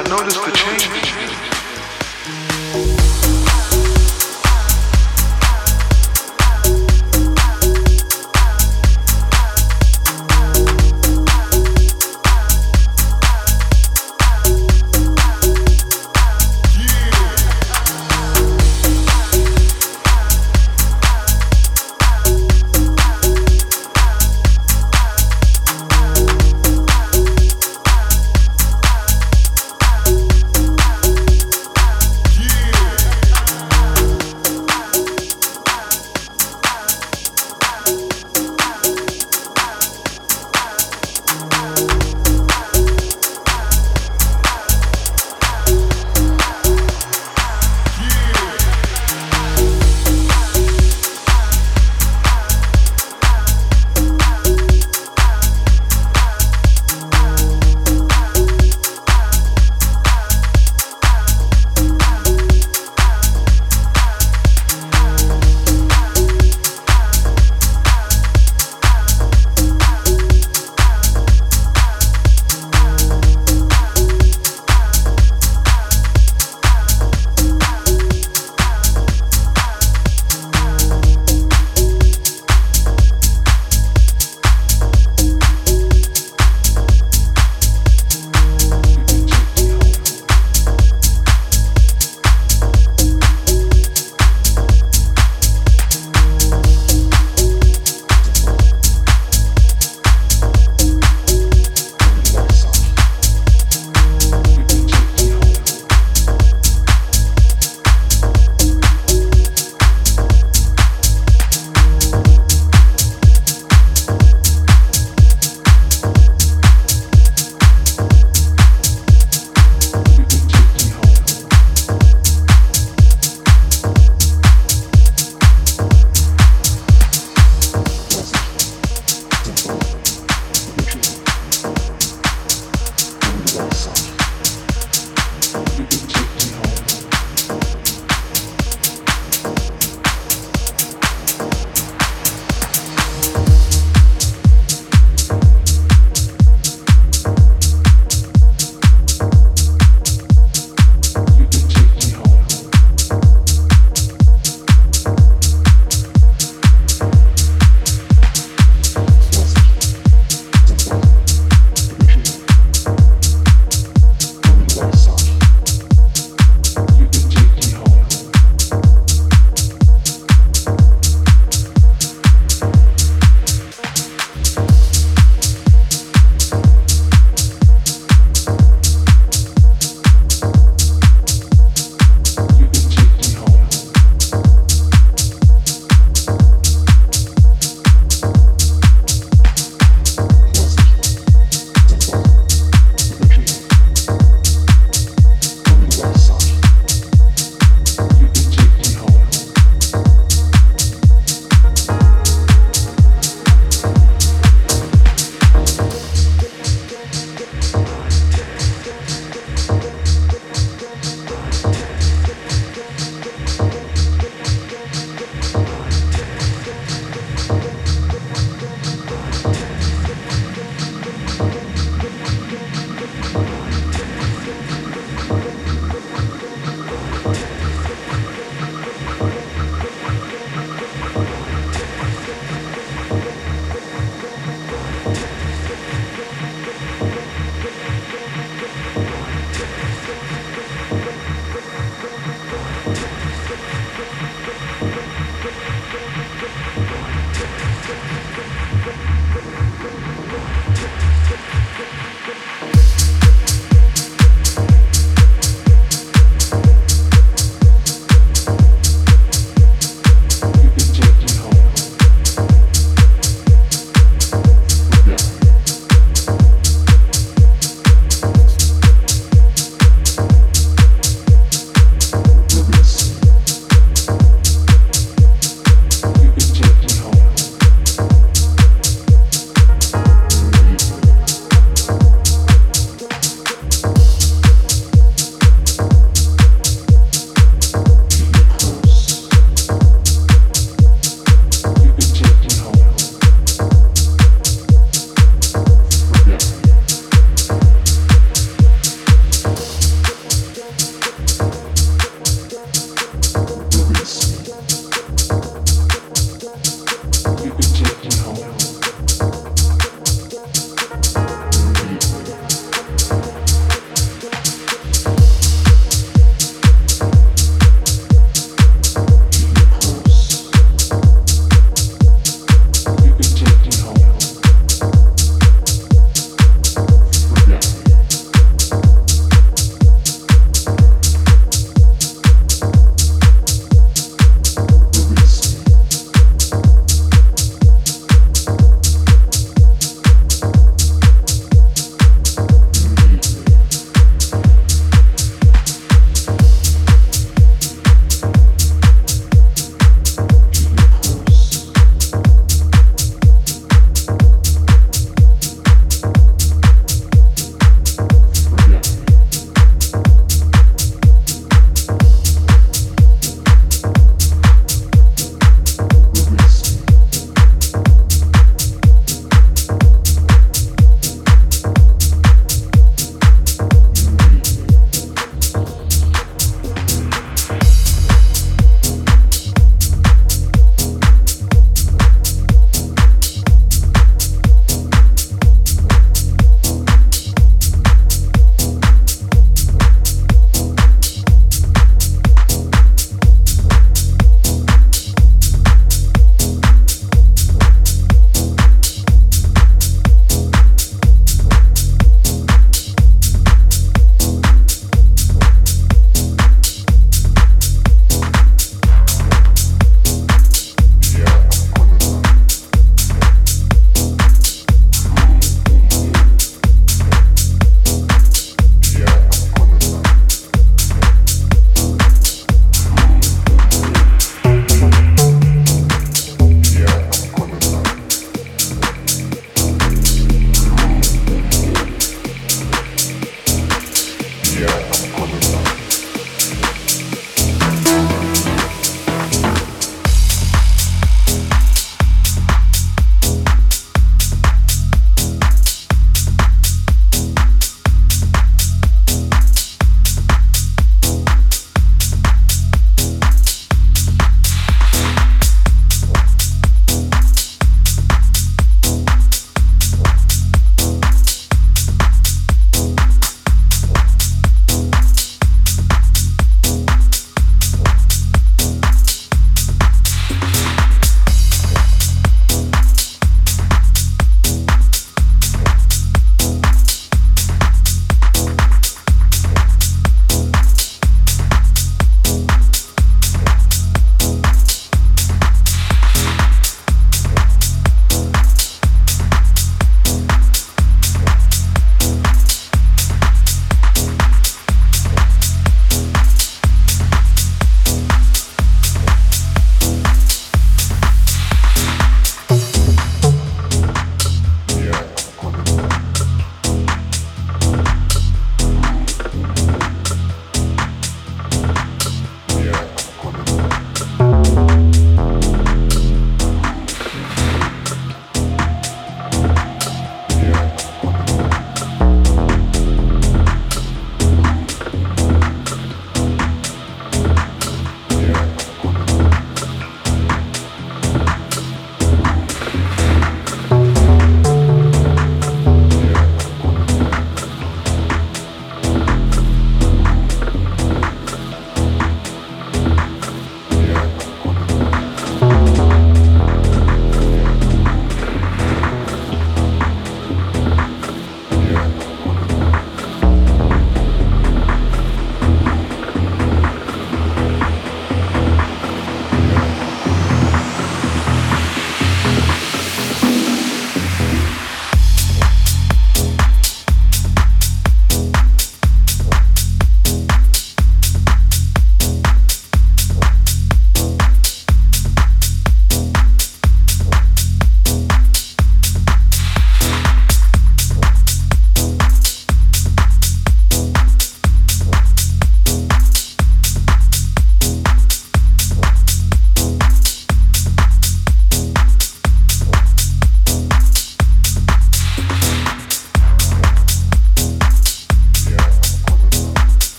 I noticed the change.